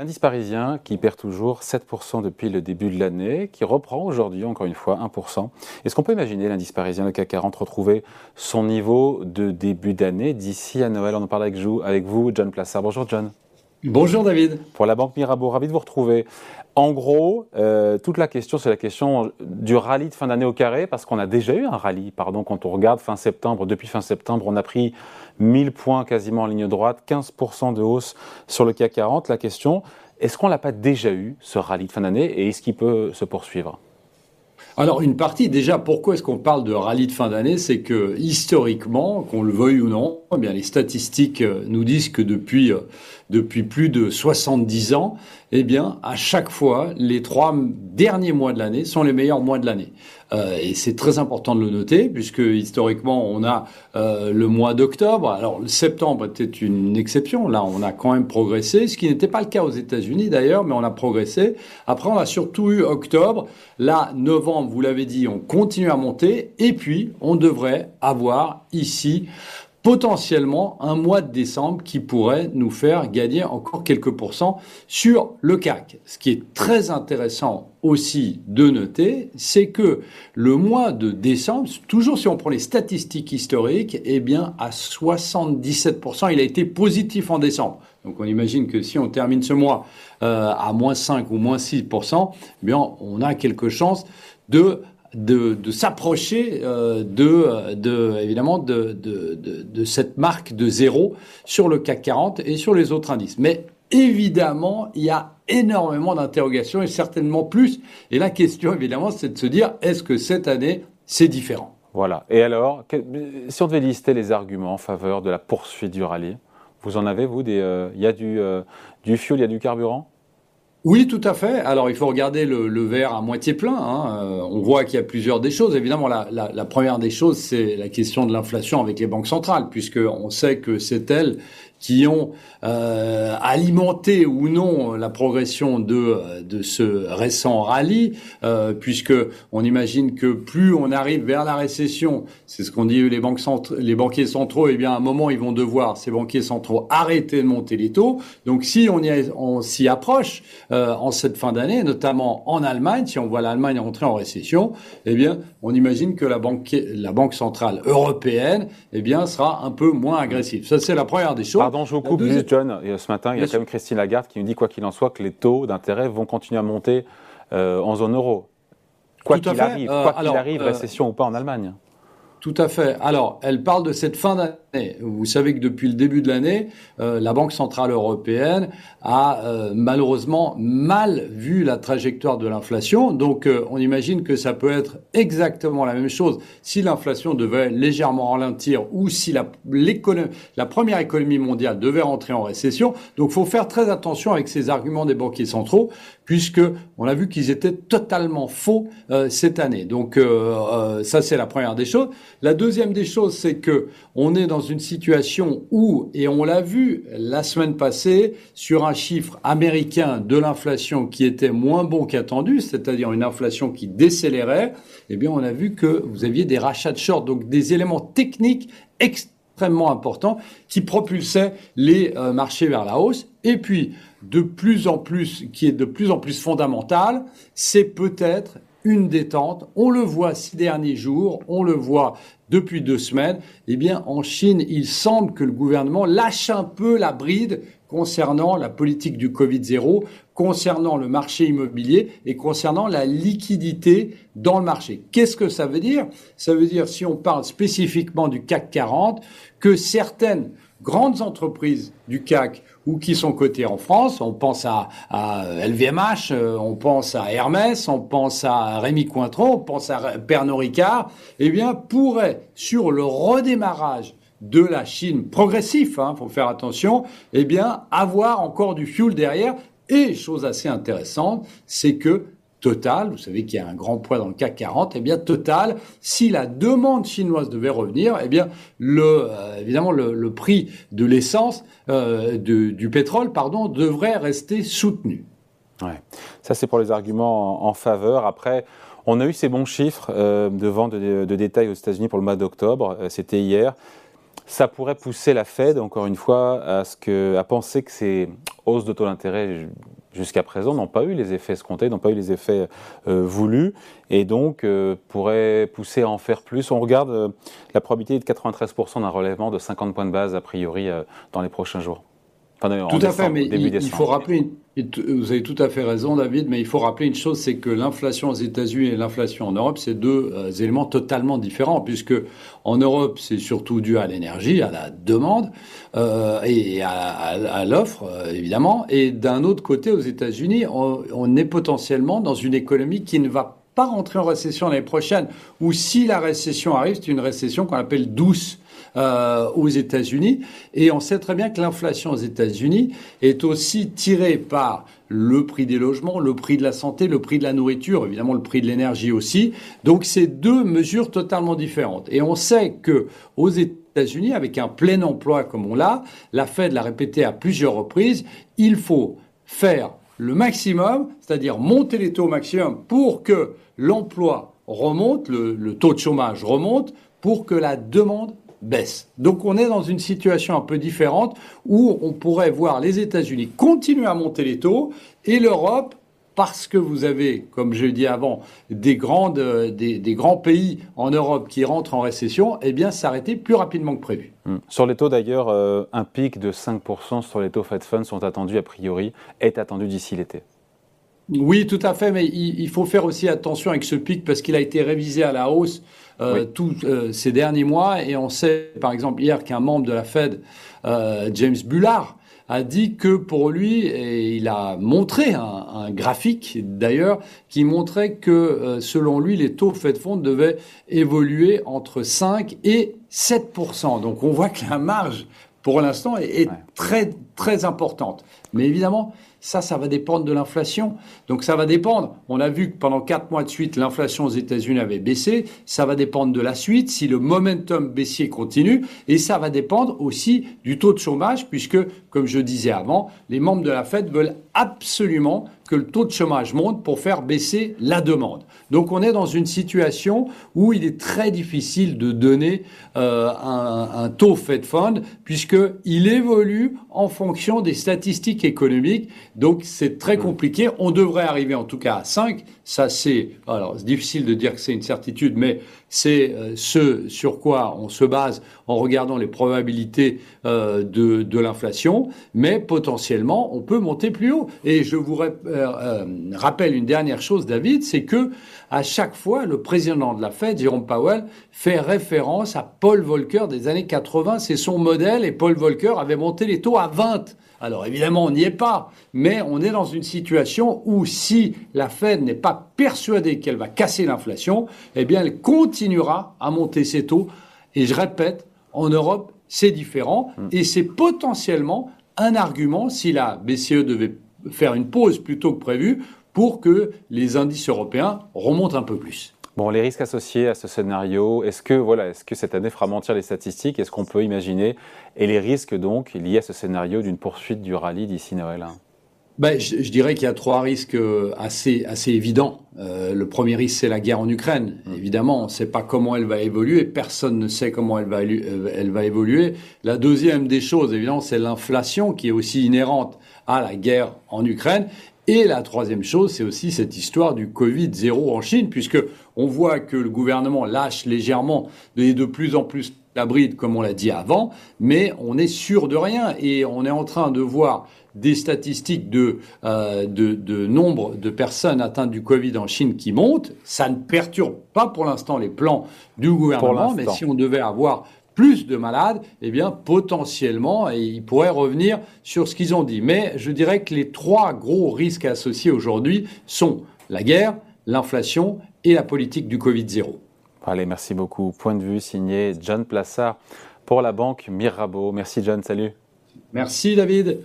L'indice parisien qui perd toujours 7% depuis le début de l'année, qui reprend aujourd'hui encore une fois 1%. Est-ce qu'on peut imaginer l'indice parisien, le CAC 40, retrouver son niveau de début d'année d'ici à Noël? On en parle avec vous, avec vous John Plassard. Bonjour John. Bonjour David. Pour la Banque Mirabeau, ravi de vous retrouver. En gros, euh, toute la question, c'est la question du rallye de fin d'année au carré, parce qu'on a déjà eu un rallye, pardon, quand on regarde fin septembre, depuis fin septembre, on a pris 1000 points quasiment en ligne droite, 15% de hausse sur le CAC 40. La question, est-ce qu'on l'a pas déjà eu, ce rallye de fin d'année, et est-ce qu'il peut se poursuivre? Alors une partie, déjà, pourquoi est-ce qu'on parle de rallye de fin d'année? C'est que historiquement, qu'on le veuille ou non, eh les statistiques euh, nous disent que depuis, euh, plus de 70 ans, eh à chaque fois, les trois derniers mois de l'année sont les meilleurs mois de l'année. Euh, et c'est très important de le noter, puisque historiquement, on a euh, le mois d'octobre. Alors le septembre était une exception. Là, on a quand même progressé, ce qui n'était pas le cas aux États-Unis d'ailleurs, mais on a progressé. Après, on a surtout eu octobre. Là, novembre, vous l'avez dit, on continue à monter. Et puis, on devrait avoir ici potentiellement un mois de décembre qui pourrait nous faire gagner encore quelques pourcents sur le CAC. Ce qui est très intéressant aussi de noter, c'est que le mois de décembre, toujours si on prend les statistiques historiques, eh bien à 77%, il a été positif en décembre. Donc on imagine que si on termine ce mois euh, à moins 5 ou moins 6%, eh bien on a quelque chance de de, s'approcher euh, de, de, évidemment de, cette marque de zéro sur le CAC 40 et sur les autres indices. Mais évidemment, il y a énormément d'interrogations et certainement plus. Et la question, évidemment, c'est de se dire, est-ce que cette année, c'est différent? Voilà. Et alors, si on devait lister les arguments en faveur de la poursuite du rallye, vous en avez, vous, euh, il y a du, euh, du il y a du carburant? Oui, tout à fait. Alors, il faut regarder le, le verre à moitié plein. Hein. Euh, on voit qu'il y a plusieurs des choses. Évidemment, la, la, la première des choses, c'est la question de l'inflation avec les banques centrales, puisque on sait que c'est elles qui ont euh, alimenté ou non la progression de, de ce récent rallye, euh, puisque on imagine que plus on arrive vers la récession, c'est ce qu'on dit les banques les banquiers centraux, eh bien à un moment ils vont devoir ces banquiers centraux arrêter de monter les taux. Donc si on s'y approche euh, en cette fin d'année, notamment en Allemagne, si on voit l'Allemagne rentrer en récession, eh bien on imagine que la banque la banque centrale européenne, eh bien sera un peu moins agressive. Ça c'est la première des choses. Pardon, je vous coupe juste, John. Et ce matin, il y a quand même Christine Lagarde qui nous dit, quoi qu'il en soit, que les taux d'intérêt vont continuer à monter euh, en zone euro. Quoi qu'il arrive, quoi qu'il arrive, euh, récession ou pas en Allemagne. Tout à fait. Alors, elle parle de cette fin d'année. Vous savez que depuis le début de l'année, euh, la Banque centrale européenne a euh, malheureusement mal vu la trajectoire de l'inflation. Donc, euh, on imagine que ça peut être exactement la même chose si l'inflation devait légèrement ralentir ou si la, la première économie mondiale devait rentrer en récession. Donc, il faut faire très attention avec ces arguments des banquiers centraux, puisque on a vu qu'ils étaient totalement faux cette année. Donc, ça, c'est la première des choses. La deuxième des choses, c'est que on est dans une situation où, et on l'a vu la semaine passée, sur un chiffre américain de l'inflation qui était moins bon qu'attendu, c'est-à-dire une inflation qui décélérait, eh bien, on a vu que vous aviez des rachats de short, donc des éléments techniques extrêmement importants qui propulsaient les euh, marchés vers la hausse. Et puis, de plus en plus, qui est de plus en plus fondamental, c'est peut-être une détente. On le voit ces derniers jours, on le voit depuis deux semaines. Eh bien, en Chine, il semble que le gouvernement lâche un peu la bride concernant la politique du Covid-0, concernant le marché immobilier et concernant la liquidité dans le marché. Qu'est-ce que ça veut dire? Ça veut dire, si on parle spécifiquement du CAC 40, que certaines grandes entreprises du CAC ou qui sont cotées en France, on pense à, LVMH, euh, on pense à Hermès, on pense à Rémi Cointreau, on pense à Pernod Ricard, eh bien, pourraient, sur le redémarrage de la Chine progressif, il hein, faut faire attention, eh bien, avoir encore du fuel derrière. Et chose assez intéressante, c'est que Total, vous savez qu'il y a un grand poids dans le CAC 40, eh bien Total, si la demande chinoise devait revenir, eh bien euh, évidemment le, prix de l'essence, euh, du pétrole, pardon, devrait rester soutenu. Ouais. Ça c'est pour les arguments en, faveur. Après, on a eu ces bons chiffres euh, de vente de, de, détail aux États-Unis pour le mois d'octobre. C'était hier. ça pourrait pousser la Fed, encore une fois, à, à penser que ces hausses de taux d'intérêt jusqu'à présent n'ont pas eu les effets escomptés, n'ont pas eu les effets euh, voulus, et donc euh, pourrait pousser à en faire plus. On regarde euh, la probabilité de 93% d'un relèvement de 50 points de base a priori dans les prochains jours tout à fait, mais il, faut rappeler, vous avez tout à fait raison, David, mais il faut rappeler une chose, c'est que l'inflation aux États-Unis et l'inflation en Europe, c'est deux euh, éléments totalement différents, puisque en Europe, c'est surtout dû à l'énergie, à la demande euh, et à, l'offre, euh, évidemment, et d'un autre côté, aux États-Unis, on, on est potentiellement dans une économie qui ne va pas rentrer en récession l'année prochaine, ou si la récession arrive, c'est une récession qu'on appelle douce. Euh, aux États-Unis. Et on sait très bien que l'inflation aux États-Unis est aussi tirée par le prix des logements, le prix de la santé, le prix de la nourriture, évidemment le prix de l'énergie aussi. Donc c'est deux mesures totalement différentes. Et on sait que aux États-Unis, avec un plein emploi comme on l'a, la Fed l'a répété à plusieurs reprises, il faut faire le maximum, c'est-à-dire monter les taux au maximum pour que l'emploi remonte, le, taux de chômage remonte, pour que la demande baisse. Donc on est dans une situation un peu différente où on pourrait voir les États-Unis continuer à monter les taux et l'Europe parce que vous avez, comme je l'ai dit avant, des, grandes, des, grands pays en Europe qui rentrent en récession, eh bien s'arrêter plus rapidement que prévu. Hmm. Sur les taux d'ailleurs, euh, un pic de 5% sur les taux Fed Funds sont attendus a priori, est attendu d'ici l'été. Oui, tout à fait, mais il, faut faire aussi attention avec ce pic parce qu'il a été révisé à la hausse euh, tous euh, ces derniers mois. Et on sait, par exemple, hier qu'un membre de la Fed, euh, James Bullard, a dit que pour lui, et il a montré un, graphique d'ailleurs, qui montrait que selon lui, les taux Fed Fund devaient évoluer entre 5 et 7% Donc on voit que la marge, pour l'instant, est, est très très importante. Mais évidemment, ça, ça va dépendre de l'inflation. Donc ça va dépendre. On a vu que pendant quatre mois de suite, l'inflation aux États-Unis avait baissé. Ça va dépendre de la suite, si le momentum baissier continue. Et ça va dépendre aussi du taux de chômage, puisque, comme je disais avant, les membres de la Fed veulent absolument que le taux de chômage monte pour faire baisser la demande. Donc on est dans une situation où il est très difficile de donner euh, un, un, taux Fed Fund puisqu'il évolue en fonction des statistiques économiques. Donc c'est très mmh. compliqué. On devrait arriver en tout cas à 5. Ça c'est alors difficile de dire que c'est une certitude, mais c'est euh, ce sur quoi on se base en regardant les probabilités euh, de, l'inflation. Mais potentiellement on peut monter plus haut. Et je vous euh, rappelle une dernière chose, David, c'est que à chaque fois, le président de la Fed, Jérôme Powell, fait référence à Paul Volcker des années 80. C'est son modèle et Paul Volcker avait monté les taux à 20. Alors évidemment, on n'y est pas, mais on est dans une situation où si la Fed n'est pas persuadée qu'elle va casser l'inflation, eh bien elle continuera à monter ses taux. Et je répète, en Europe, c'est différent mm. et c'est potentiellement un argument si la BCE devait faire une pause plutôt que prévu pour que les indices européens remontent un peu plus. Bon, les risques associés à ce scénario, est-ce que, voilà, est-ce que cette année fera mentir les statistiques? Est-ce qu'on peut imaginer Et les risques donc liés à ce scénario d'une poursuite du rallye d'ici Noël ben, je, dirais qu'il y a trois risques euh, assez, assez évidents. Euh, le premier risque, c'est la guerre en Ukraine. Mmh. Évidemment, on ne sait pas comment elle va évoluer. Personne ne sait comment elle va, euh, elle va évoluer. La deuxième des choses, évidemment, c'est l'inflation qui est aussi inhérente à la guerre en Ukraine. Et la troisième chose, c'est aussi cette histoire du Covid zéro en Chine, puisque on voit que le gouvernement lâche légèrement et de plus en plus la bride, comme on l'a dit avant, mais on est sûr de rien et on est en train de voir des statistiques de, euh, de, de, nombre de personnes atteintes du Covid en Chine qui montent. Ça ne perturbe pas pour l'instant les plans du gouvernement, mais si on devait avoir plus de malades, eh bien potentiellement, ils pourraient revenir sur ce qu'ils ont dit. Mais je dirais que les trois gros risques associés aujourd'hui sont la guerre, l'inflation et la politique du Covid-0. Allez, merci beaucoup. Point de vue signé John Plassard pour la banque Mirabeau. Merci John, salut. Merci David.